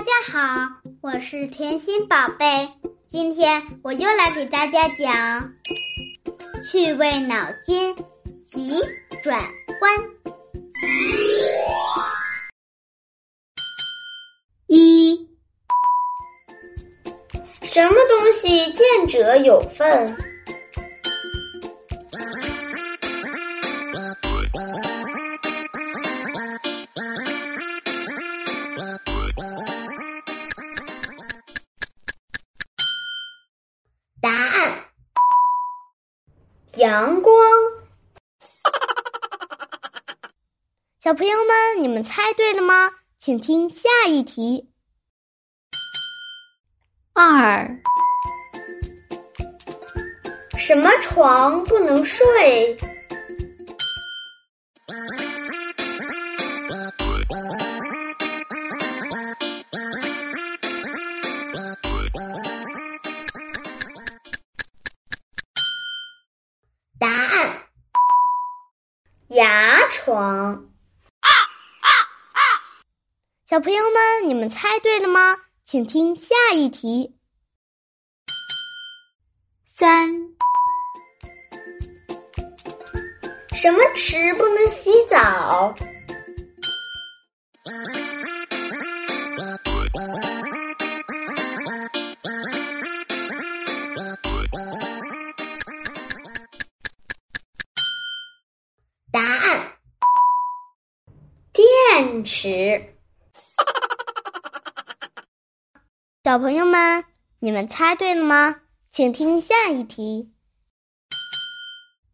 大家好，我是甜心宝贝。今天我又来给大家讲趣味脑筋急转弯。一，什么东西见者有份？阳光。小朋友们，你们猜对了吗？请听下一题。二，什么床不能睡？牙床。啊啊啊小朋友们，你们猜对了吗？请听下一题。三，什么池不能洗澡？电池。小朋友们，你们猜对了吗？请听下一题。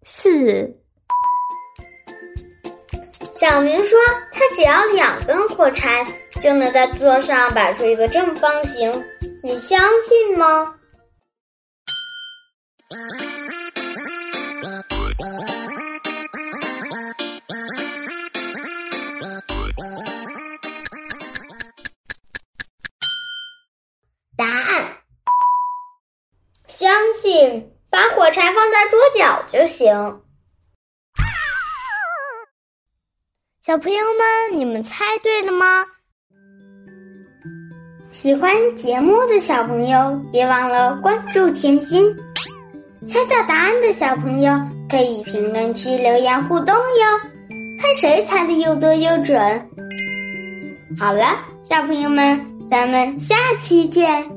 四，小明说，他只要两根火柴就能在桌上摆出一个正方形，你相信吗？把火柴放在桌角就行。小朋友们，你们猜对了吗？喜欢节目的小朋友，别忘了关注甜心。猜到答案的小朋友，可以评论区留言互动哟，看谁猜的又多又准。好了，小朋友们，咱们下期见。